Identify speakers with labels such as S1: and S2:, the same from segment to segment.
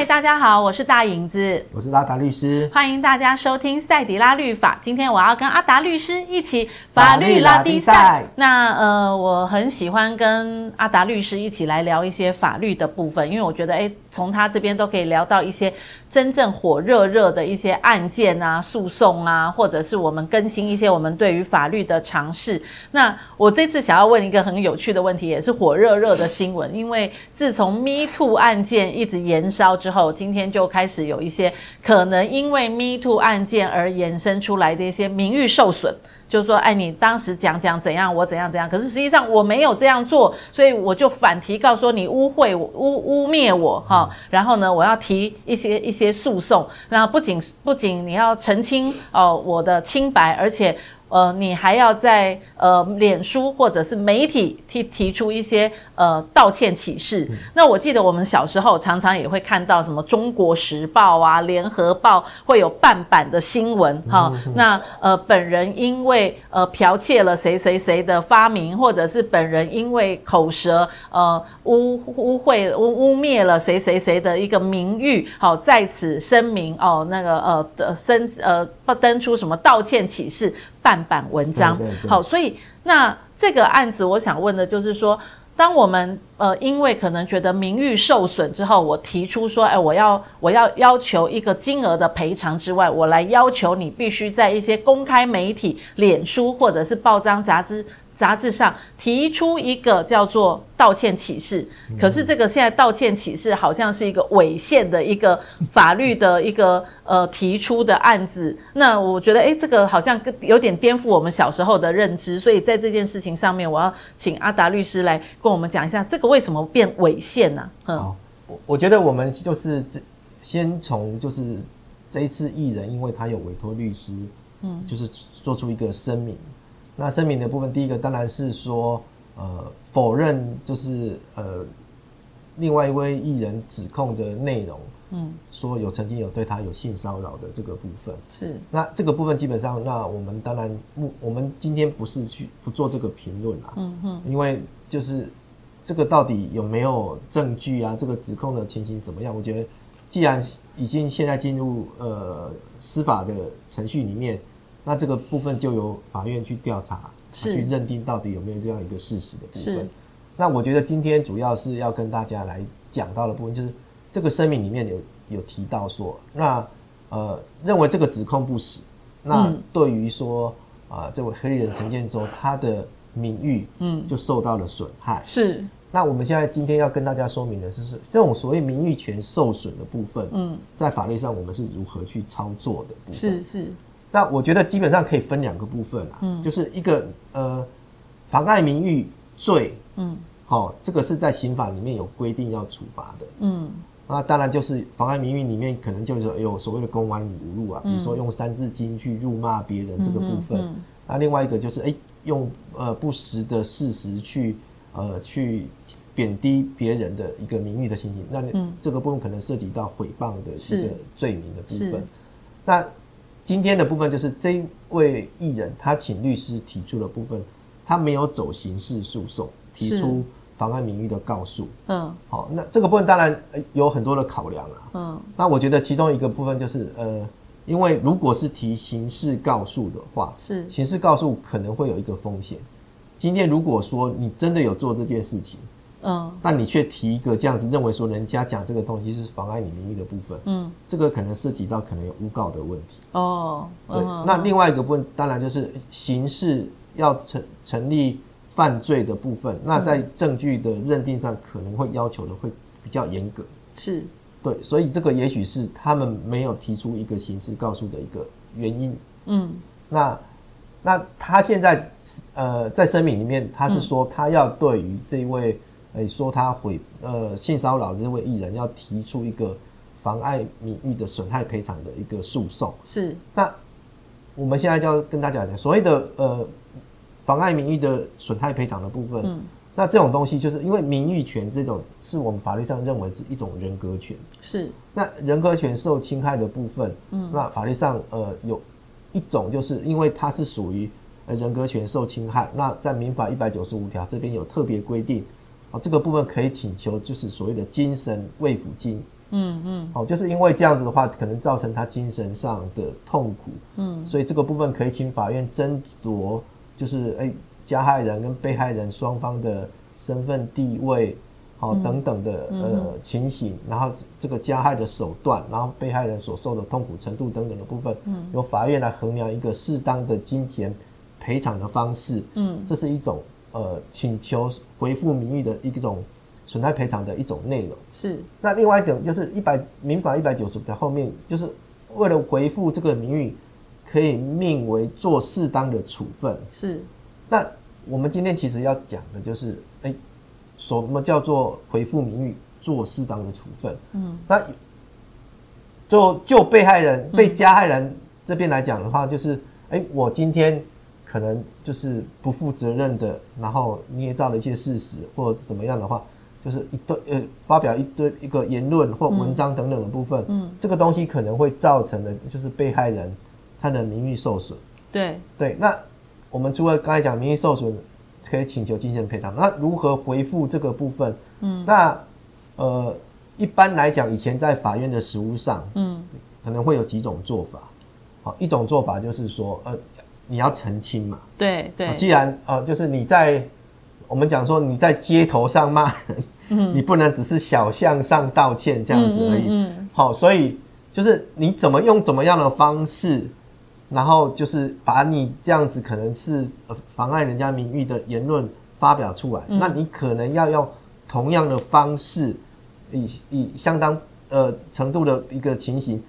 S1: 嗨，大家好，我是大影子，
S2: 我是阿达律师，
S1: 欢迎大家收听赛迪拉律法。今天我要跟阿达律师一起法律拉低赛。那呃，我很喜欢跟阿达律师一起来聊一些法律的部分，因为我觉得，哎，从他这边都可以聊到一些真正火热热的一些案件啊、诉讼啊，或者是我们更新一些我们对于法律的尝试。那我这次想要问一个很有趣的问题，也是火热热的新闻，因为自从 Me Too 案件一直延烧。之后，后今天就开始有一些可能因为 Me Too 案件而衍生出来的一些名誉受损，就是说，哎，你当时讲讲怎样，我怎样怎样，可是实际上我没有这样做，所以我就反提告说你污秽我、污污蔑我，哈，然后呢，我要提一些一些诉讼，那不仅不仅你要澄清哦我的清白，而且。呃，你还要在呃脸书或者是媒体提提出一些呃道歉启事。嗯。那我记得我们小时候常常也会看到什么《中国时报》啊，《联合报》会有半版的新闻哈。那呃本人因为呃剽窃了谁谁谁的发明，或者是本人因为口舌呃污污秽污污蔑了谁谁谁的一个名誉，好在此声明哦那个呃的声呃不登出什么道歉启事。半版文章，对对对，好，所以那这个案子，我想问的就是说，当我们呃，因为可能觉得名誉受损之后，我提出说，哎，我要我要要求一个金额的赔偿之外，我来要求你必须在一些公开媒体、脸书或者是报章杂志。杂志上提出一个叫做道歉启事，可是这个现在道歉启事好像是一个违宪的一个法律的一个 呃提出的案子。那我觉得，诶，这个好像有点颠覆我们小时候的认知。所以在这件事情上面，我要请阿达律师来跟我们讲一下，这个为什么变违宪呢？嗯，
S2: 我我觉得我们就是先从就是这一次艺人，因为他有委托律师，嗯，就是做出一个声明。那声明的部分，第一个当然是说，呃，否认就是呃，另外一位艺人指控的内容，嗯，说有曾经有对他有性骚扰的这个部分是。那这个部分基本上，那我们当然，我们今天不是去不做这个评论啦，嗯哼，因为就是这个到底有没有证据啊？这个指控的情形怎么样？我觉得，既然已经现在进入呃司法的程序里面。那这个部分就由法院去调查，去认定到底有没有这样一个事实的部分。那我觉得今天主要是要跟大家来讲到的部分，就是这个声明里面有有提到说，那呃认为这个指控不实，那对于说啊、呃、这位黑人陈建州他的名誉嗯就受到了损害。是。那我们现在今天要跟大家说明的是，是这种所谓名誉权受损的部分，嗯，在法律上我们是如何去操作的部分。是是。那我觉得基本上可以分两个部分啊，嗯，就是一个呃妨碍名誉罪，嗯，好、哦，这个是在刑法里面有规定要处罚的，嗯，那当然就是妨碍名誉里面可能就是有所谓的公然侮辱啊，比如说用三字经去辱骂别人这个部分，嗯、那另外一个就是哎、欸、用呃不实的事实去呃去贬低别人的一个名誉的情形，那这个部分可能涉及到诽谤的一个罪名的部分，那。今天的部分就是这位艺人，他请律师提出的部分，他没有走刑事诉讼，提出妨碍名誉的告诉。嗯，好，那这个部分当然有很多的考量啊。嗯，那我觉得其中一个部分就是，呃，因为如果是提刑事告诉的话，是刑事告诉可能会有一个风险。今天如果说你真的有做这件事情。嗯，但你却提一个这样子，认为说人家讲这个东西是妨碍你名誉的部分，嗯，这个可能涉及到可能有诬告的问题。哦，对，嗯、那另外一个部分当然就是刑事要成成立犯罪的部分，那在证据的认定上可能会要求的会比较严格。是，对，所以这个也许是他们没有提出一个刑事告诉的一个原因。嗯，那那他现在呃在声明里面他是说他要对于这一位。哎，说他毁呃性骚扰的这位艺人，要提出一个妨碍名誉的损害赔偿的一个诉讼。是。那我们现在就要跟大家讲，所谓的呃妨碍名誉的损害赔偿的部分，嗯，那这种东西就是因为名誉权这种是我们法律上认为是一种人格权。是。那人格权受侵害的部分，嗯，那法律上呃有一种就是因为它是属于人格权受侵害，那在民法一百九十五条这边有特别规定。啊，这个部分可以请求，就是所谓的精神慰抚金，嗯嗯，哦，就是因为这样子的话，可能造成他精神上的痛苦，嗯，所以这个部分可以请法院斟酌，就是哎，加害人跟被害人双方的身份地位，好等等的呃情形，然后这个加害的手段，然后被害人所受的痛苦程度等等的部分，嗯，由法院来衡量一个适当的金钱赔偿的方式，嗯，这是一种呃请求回复名誉的一种。损害赔偿的一种内容
S1: 是，
S2: 那另外一种就是一百民法一百九十五条后面，就是为了回复这个名誉，可以命为做适当的处分。
S1: 是，
S2: 那我们今天其实要讲的就是，哎、欸，什么叫做回复名誉做适当的处分？嗯，那就就被害人、被加害人这边来讲的话，就是，哎、欸，我今天可能就是不负责任的，然后捏造了一些事实或者怎么样的话。就是一堆呃，发表一堆一个言论或文章等等的部分，嗯，这个东西可能会造成的，就是被害人他的名誉受损。
S1: 对
S2: 对，那我们除了刚才讲名誉受损，可以请求精神赔偿，那如何回复这个部分？嗯，那呃，一般来讲，以前在法院的实务上，嗯，可能会有几种做法。好，一种做法就是说，呃，你要澄清嘛。
S1: 对对，
S2: 既然呃，就是你在。我们讲说你在街头上骂人，嗯，你不能只是小巷上道歉这样子而已。嗯，好，所以就是你怎么用怎么样的方式，然后就是把你这样子可能是妨碍人家名誉的言论发表出来，那你可能要用同样的方式，以以相当呃程度的一个情形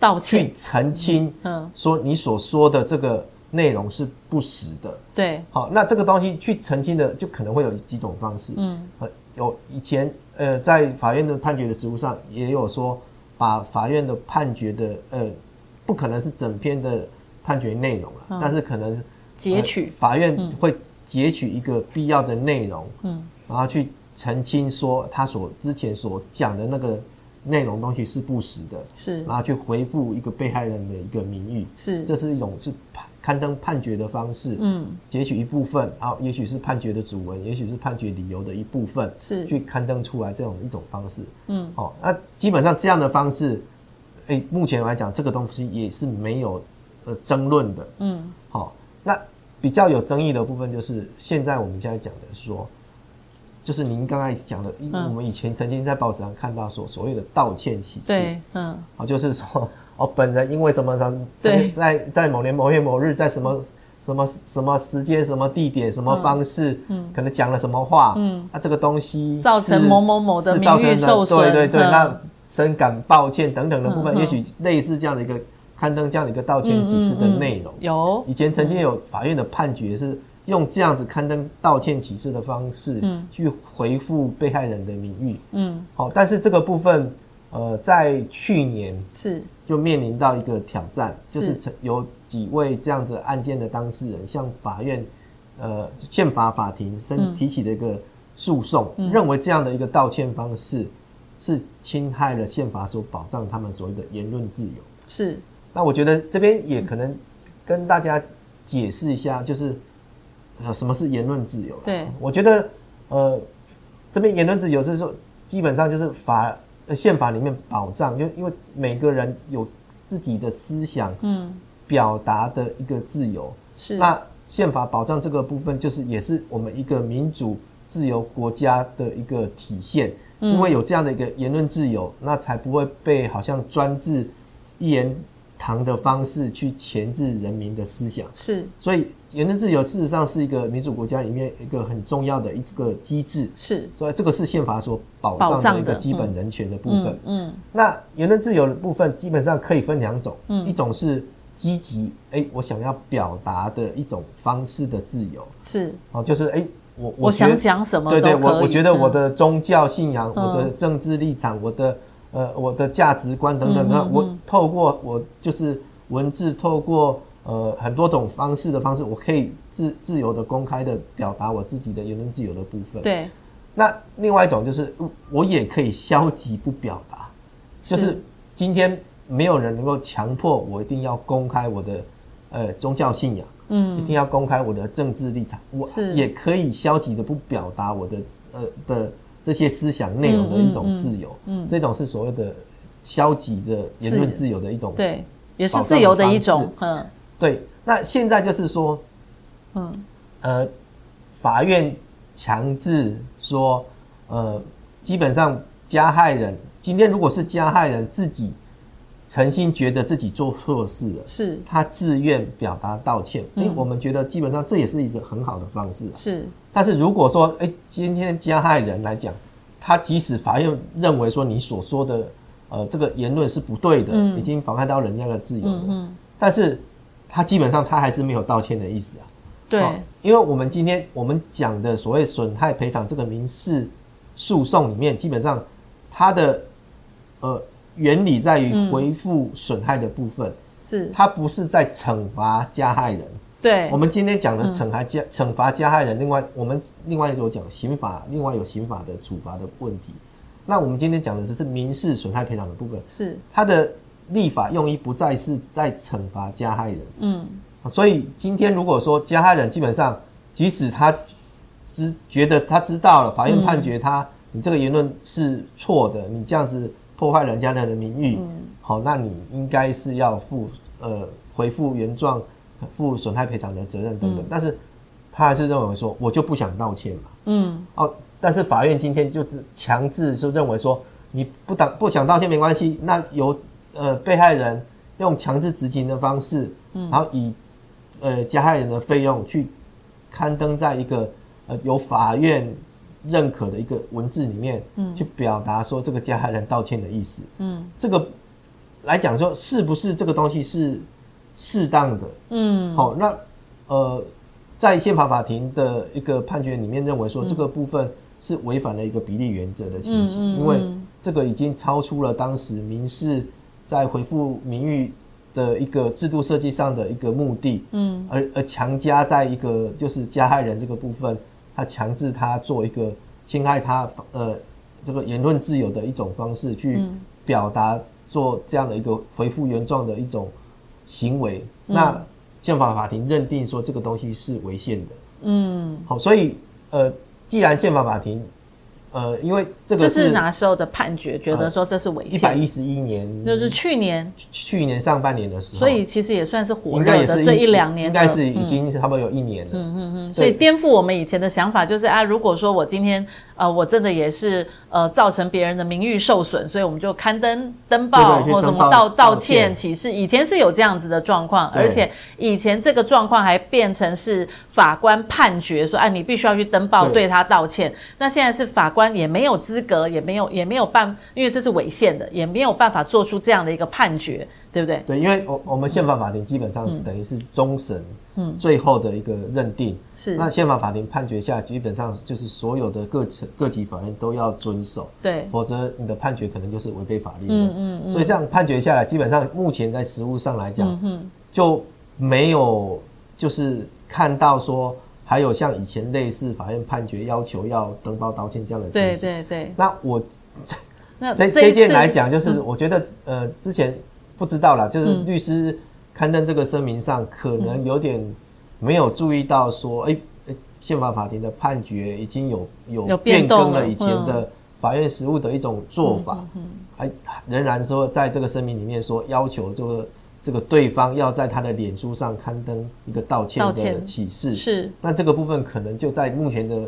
S1: 道歉，
S2: 去澄清，嗯，说你所说的这个。内容是不实的，
S1: 对，
S2: 好，那这个东西去澄清的，就可能会有几种方式，嗯，有以前呃，在法院的判决的实务上，也有说，把法院的判决的呃，不可能是整篇的判决内容了，嗯，但是可能
S1: 截取，
S2: 呃，法院会截取一个必要的内容，嗯，然后去澄清说他所之前所讲的那个内容东西是不实的，
S1: 是，
S2: 然后去回复一个被害人的一个名誉，
S1: 是，
S2: 这是一种是判。刊登判决的方式，嗯，截取一部分，然后也许是判决的主文，也许是判决理由的一部分，
S1: 是。去
S2: 刊登出来这种一种方式，嗯，好、哦，那基本上这样的方式，哎、欸，目前来讲，这个东西也是没有呃争论的，嗯，好、哦，那比较有争议的部分就是现在我们现在讲的说，就是您刚才讲的，因为我们以前曾经在报纸上看到说所谓的道歉启事，
S1: 对，嗯，
S2: 啊，就是说。哦，本人因为什么什在在在某年某月某日，在什么什么什么时间、什么地点、什么方式，嗯，可能讲了什么话，嗯，那、啊、这个东西
S1: 造成某某某的名誉受损，
S2: 对对对，那深感抱歉等等的部分，嗯、也许类似这样的一个刊登这样的一个道歉启事的内容，
S1: 有。
S2: 以前曾经有法院的判决是用这样子刊登道歉启事的方式，嗯，去回复被害人的名誉，嗯，好，但是这个部分。呃，在去年是。就面临到一个挑战，就是有几位这样的案件的当事人向法院，呃，宪法法庭申提起的一个诉讼，认为这样的一个道歉方式是侵害了宪法所保障他们所谓的言论自由。
S1: 是，
S2: 那我觉得这边也可能跟大家解释一下，就是呃，什么是言论自由？
S1: 对，
S2: 我觉得呃，这边言论自由是说，基本上就是法。呃，宪法里面保障，就因为每个人有自己的思想，嗯，表达的一个自由。是。那宪法保障这个部分，就是也是我们一个民主自由国家的一个体现。嗯。因为有这样的一个言论自由，那才不会被好像专制一言堂的方式去钳制人民的思想。
S1: 是。所
S2: 以。言论自由事实上是一个民主国家里面一个很重要的一个机制，
S1: 是，
S2: 所以这个是宪法所保障的一个基本人权的部分。嗯，嗯，那言论自由的部分基本上可以分两种，嗯，一种是积极，哎、欸，我想要表达的一种方式的自由，
S1: 是，
S2: 哦，就是哎、欸，我
S1: 我想讲什么，
S2: 对对，我我觉得我的宗教信仰、嗯、我的政治立场、我的呃我的价值观等等，那、嗯嗯嗯、我透过我就是文字透过。呃，很多种方式的方式，我可以自自由的、公开的表达我自己的言论自由的部分。
S1: 对。
S2: 那另外一种就是，我也可以消极不表达，就是今天没有人能够强迫我一定要公开我的呃宗教信仰，嗯，一定要公开我的政治立场，我也可以消极的不表达我的呃的这些思想内容的一种自由，
S1: 嗯，
S2: 这种是所谓的消极的言论自由的一种，
S1: 对，也是自由的一种，嗯，
S2: 对。那现在就是说，嗯，呃，法院强制说，呃，基本上加害人今天如果是加害人自己诚心觉得自己做错事了，
S1: 是。
S2: 他自愿表达道歉，因为我们觉得基本上这也是一个很好的方式，
S1: 是。
S2: 但是如果说，哎、欸，今天加害人来讲，他即使法院认为说你所说的，呃，这个言论是不对的，嗯、已经妨害到人家的自由了，但是他基本上他还是没有道歉的意思啊。
S1: 对、哦，
S2: 因为我们今天我们讲的所谓损害赔偿这个民事诉讼里面，基本上它的呃原理在于恢复损害的部分，是、嗯、它不是在惩罚加害人。
S1: 对，
S2: 我们今天讲的惩罚加惩罚加害人，另外我们另外一种讲刑法，另外有刑法的处罚的问题。那我们今天讲的只是民事损害赔偿的部分，是它的立法用意不再是在惩罚加害人。嗯，所以今天如果说加害人基本上，即使他知觉得他知道了，法院判决他，你这个言论是错的，你这样子破坏人家的名誉，好，那你应该是要负呃回复原状。负损害赔偿的责任等等，嗯、但是他还是认为说，我就不想道歉嘛。嗯，哦，但是法院今天就是强制是认为说，你不当不想道歉没关系，那由呃被害人用强制执行的方式，嗯，然后以呃加害人的费用去刊登在一个呃由法院认可的一个文字里面，嗯，去表达说这个加害人道歉的意思，嗯，这个来讲说是不是这个东西是？适当的，嗯，好，那呃，在宪法法庭的一个判决里面认为说，这个部分是违反了一个比例原则的情形，嗯、因为这个已经超出了当时民事在回复名誉的一个制度设计上的一个目的，嗯，而而强加在一个就是加害人这个部分，他强制他做一个侵害他呃这个言论自由的一种方式去表达，做这样的一个回复原状的一种。行为，那宪法法庭认定说这个东西是违宪的，嗯，好，所以呃，既然宪法法庭。呃，因为这个是，
S1: 这是哪时候的判决？觉得说这是违宪。
S2: 一百一十一年，
S1: 就是去年，
S2: 去年上半年的时候。
S1: 所以其实也算是火热的这一两年，
S2: 应该是已经差不多有一年了。
S1: 嗯嗯嗯。所以颠覆我们以前的想法，就是啊，如果说我今天呃，我真的也是呃，造成别人的名誉受损，所以我们就刊登登报或什么道道歉启事。以前是有这样子的状况，而且以前这个状况还变成是法官判决说，哎，你必须要去登报对他道歉。那现在是法官。也没有资格，也没有也没有办，因为这是违宪的，也没有办法做出这样的一个判决，对不对？
S2: 对，因为我我们宪法法庭基本上是等于是终审，嗯，最后的一个认定是。那宪法法庭判决下，基本上就是所有的各层各级法院都要遵守，对，否则你的判决可能就是违背法律的。嗯嗯嗯。所以这样判决下来，基本上目前在实务上来讲，就没有就是看到说。还有像以前类似法院判决要求要登报道歉这样的情形，对对对。那我那这这件来讲，就是我觉得、嗯、呃之前不知道啦，就是律师刊登这个声明上可能有点没有注意到说，哎、嗯，宪法法庭的判决已经有有变更了以前的法院实务的一种做法，还仍然说在这个声明里面说要求这个。这个对方要在他的脸书上刊登一个道歉的启事，是，那这个部分可能就在目前的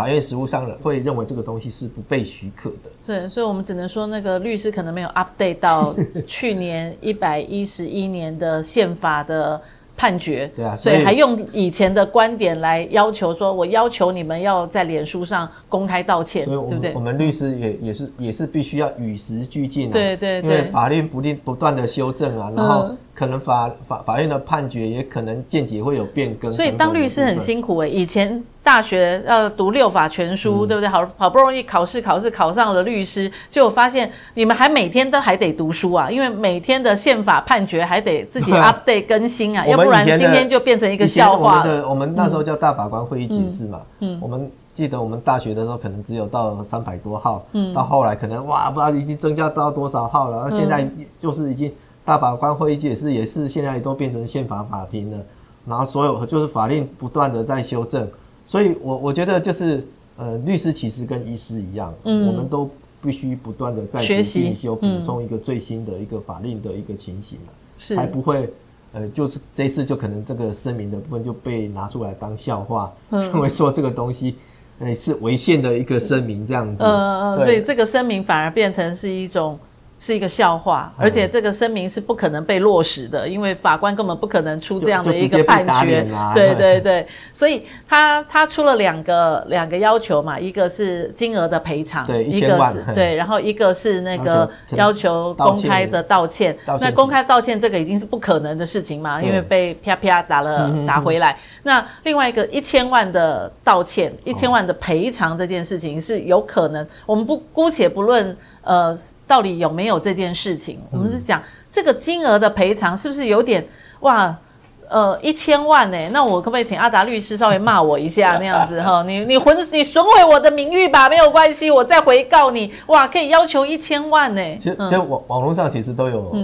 S2: 法院实务上了，会认为这个东西是不被许可的。
S1: 对，所以我们只能说那个律师可能没有 update 到 去年一百一十一年的宪法的。判决对啊，所以还用以前的观点来要求说，我要求你们要在脸书上公开道歉，对不对？
S2: 我们律师也也是也是必须要与时俱进啊，
S1: 对对对，
S2: 因为法律不定不断的修正啊，然后可能法法法院的判决也可能见解会有变更，
S1: 所以当律师很辛苦诶、欸，以前。大学要读六法全书，嗯、对不对？好好不容易考试考试考上了律师，结果发现你们还每天都还得读书啊，因为每天的宪法判决还得自己 update 更新啊，要不然今天就变成一个笑话。
S2: 我们的我们那时候叫大法官会议解释嘛，嗯，我们记得我们大学的时候可能只有到三百多号，嗯，到后来可能哇不知道已经增加到多少号了，那现在就是已经大法官会议解释也是现在都变成宪法法庭了，然后所有就是法令不断的在修正。所以我，我我觉得就是，呃，律师其实跟医师一样，嗯，我们都必须不断的在学习、进修，补充一个最新的一个法令的一个情形，是才不会。呃，就是这次就可能这个声明的部分就被拿出来当笑话，认、嗯、为说这个东西，呃，是违宪的一个声明这样子。
S1: 嗯嗯，所以这个声明反而变成是一种。是一个笑话，而且这个声明是不可能被落实的，因为法官根本不可能出这样的一个判决。对对对，所以他他出了两个两个要求嘛，一个是金额的赔偿，
S2: 对，
S1: 一个是对，然后一个是那个要求公开的道歉。那公开道歉这个已经是不可能的事情嘛，因为被啪啪打了打回来。那另外一个一千万的道歉，一千万的赔偿这件事情是有可能，我们不姑且不论。呃，到底有没有这件事情？我们是讲这个金额的赔偿是不是有点哇？呃，一千万呢？那我可不可以请阿达律师稍微骂我一下那样子哈？你你损你损毁我的名誉吧，没有关系，我再回告你。哇，可以要求一千万呢？
S2: 其实，其实网网络上其实都有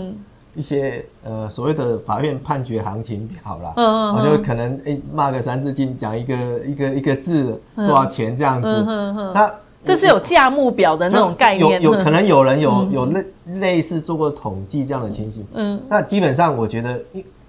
S2: 一些呃所谓的法院判决行情表啦。嗯嗯，我就可能诶骂个三字经，讲一个一个一个字多少钱这样子。嗯嗯嗯，他。
S1: 这是有价目表的那种概念，
S2: 有有可能有人有有类类似做过统计这样的情形。嗯，那基本上我觉得，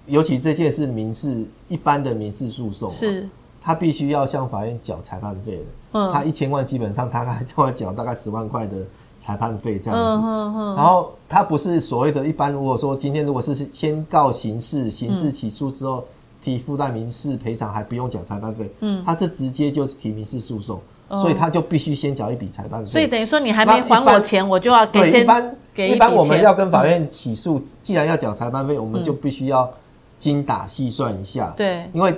S2: 尤其这件是民事一般的民事诉讼，是，他必须要向法院缴裁判费的。嗯，他一千万基本上他还要缴大概十万块的裁判费这样子。嗯嗯嗯。然后他不是所谓的一般，如果说今天如果是先告刑事，刑事起诉之后提附带民事赔偿，还不用缴裁判费。嗯，他是直接就是提民事诉讼。所以他就必须先缴一笔裁判费。
S1: 所以等于说你还没还我钱，我就要给先给一笔钱。
S2: 一般我们要跟法院起诉，既然要缴裁判费，我们就必须要精打细算一下。对，因为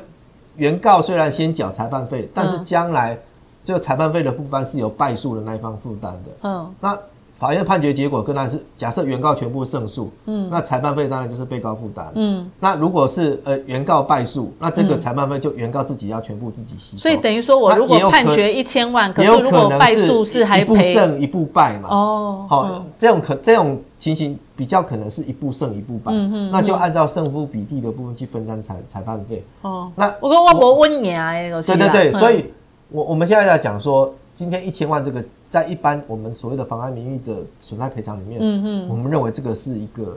S2: 原告虽然先缴裁判费，但是将来这个裁判费的部分是由败诉的那一方负担的。嗯，那。法院判决结果，当然是假设原告全部胜诉，嗯，那裁判费当然就是被告负担，嗯，那如果是呃原告败诉，那这个裁判费就原告自己要全部自己吸收。
S1: 所以等于说我如果判决一千万，可是如果败诉是还赔一步
S2: 胜一步败嘛？哦，好，这种可这种情形比较可能是一步胜一步败，嗯嗯，那就按照胜负比例的部分去分担裁裁判费。哦，那我跟我不问你啊，对对对，所以我我们现在在讲说，今天一千万这个。在一般我们所谓的妨碍名誉的损害赔偿里面，嗯嗯，我们认为这个是一个，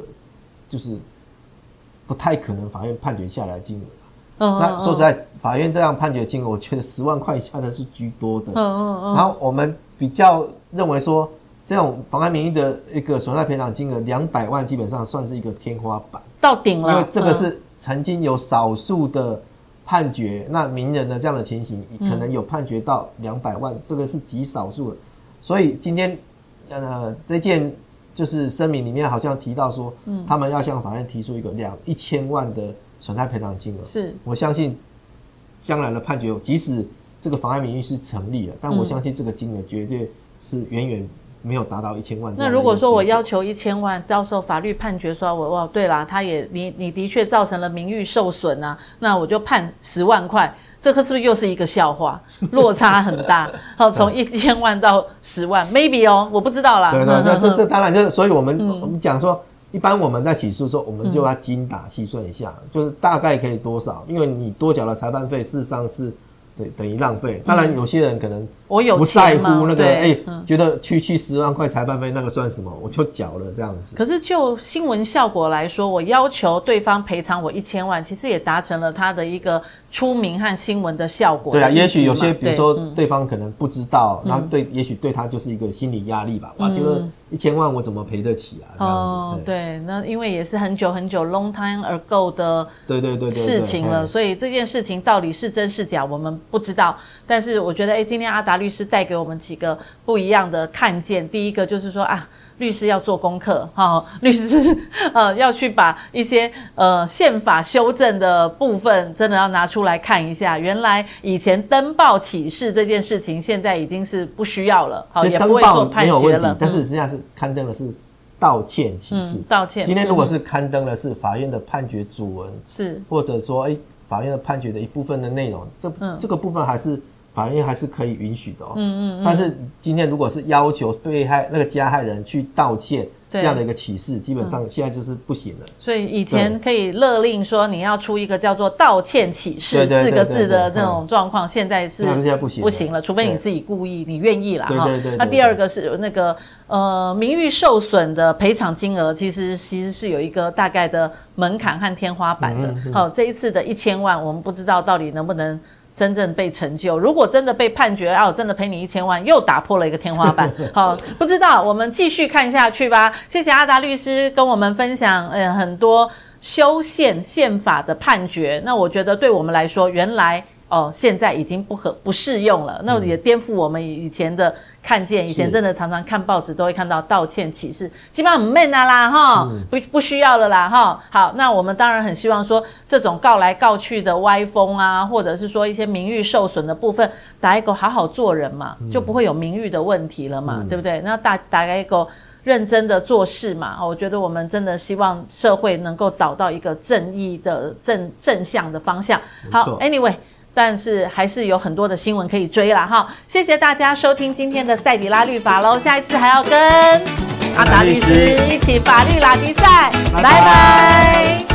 S2: 就是不太可能法院判决下来的金额。嗯，那说实在，法院这样判决金额，我觉得十万块以下的是居多的。嗯嗯嗯。然后我们比较认为说，这种妨碍名誉的一个损害赔偿金额两百万，基本上算是一个天花板，
S1: 到顶了。
S2: 因为这个是曾经有少数的。判决那名人的这样的情形，可能有判决到两百万，嗯，这个是极少数的。所以今天，呃，这件就是声明里面好像提到说，嗯，他们要向法院提出一个两一千万的损害赔偿金额。是，我相信将来的判决，即使这个妨碍名誉是成立了，但我相信这个金额绝对是远远。没有达到一千万。
S1: 那如果说我要求一千万，到时候法律判决说我哇，对啦，他也你你的确造成了名誉受损啊，那我就判十万块，这个是不是又是一个笑话？落差很大，好，从一千万到十万，maybe 哦，我不知道啦。
S2: 对对，这这这当然就是，所以我们、嗯、我们讲说，一般我们在起诉的时候，我们就要精打细算一下、嗯，就是大概可以多少，因为你多缴了裁判费，事实上是。对，等于浪费。当然，有些人可能我有不在乎那个，哎、觉得区区十万块裁判费那个算什么？我就缴了这样子。
S1: 可是就新闻效果来说，我要求对方赔偿我一千万，其实也达成了他的一个出名和新闻的效果的。
S2: 对啊，也许有些，比如说对方可能不知道，然后对，也许对他就是一个心理压力吧。我，觉得。一千万我怎么赔得起啊？
S1: 哦，对，那因为也是很久很久 long time ago 的对对对事情了，所以这件事情到底是真是假，我们不知道。但是我觉得，哎，今天阿达律师带给我们几个不一样的看见。第一个就是说啊。律师要做功课，哈、哦，律师呃要去把一些呃宪法修正的部分，真的要拿出来看一下。原来以前登报启事这件事情，现在已经是不需要了，好、哦，也不会做判决了。
S2: 但是实际上是刊登的是道歉启事、嗯，
S1: 道歉。
S2: 今天如果是刊登的是法院的判决主文，是、嗯、或者说哎法院的判决的一部分的内容，这、嗯、这个部分还是。法院还是可以允许的哦。嗯嗯嗯。但是今天如果是要求被害那个加害人去道歉，这样的一个启示，基本上现在就是不行了。
S1: 所以以前可以勒令说你要出一个叫做道歉启事四个字的那种状况，现在是现在不行不行了，除非你自己故意你愿意啦哈。那第二个是那个呃名誉受损的赔偿金额，其实其实是有一个大概的门槛和天花板的。好，这一次的一千万，我们不知道到底能不能。真正被成就，如果真的被判决，啊，我真的赔你一千万，又打破了一个天花板。好，不知道，我们继续看下去吧。谢谢阿达律师跟我们分享，呃，很多修宪宪法的判决。那我觉得对我们来说，原来。哦，现在已经不合不适用了，那也颠覆我们以前的看见。以前真的常常看报纸都会看到道歉启事，基本上没那啦哈，不不需要了啦哈。好，那我们当然很希望说，这种告来告去的歪风啊，或者是说一些名誉受损的部分，打一个好好做人嘛，就不会有名誉的问题了嘛，嗯、对不对？那打打一个认真的做事嘛，我觉得我们真的希望社会能够导到一个正义的正正向的方向。好，Anyway。但是还是有很多的新闻可以追啦哈！谢谢大家收听今天的赛迪拉律法喽，下一次还要跟阿达律师一起法律拉迪赛，拜拜。拜拜。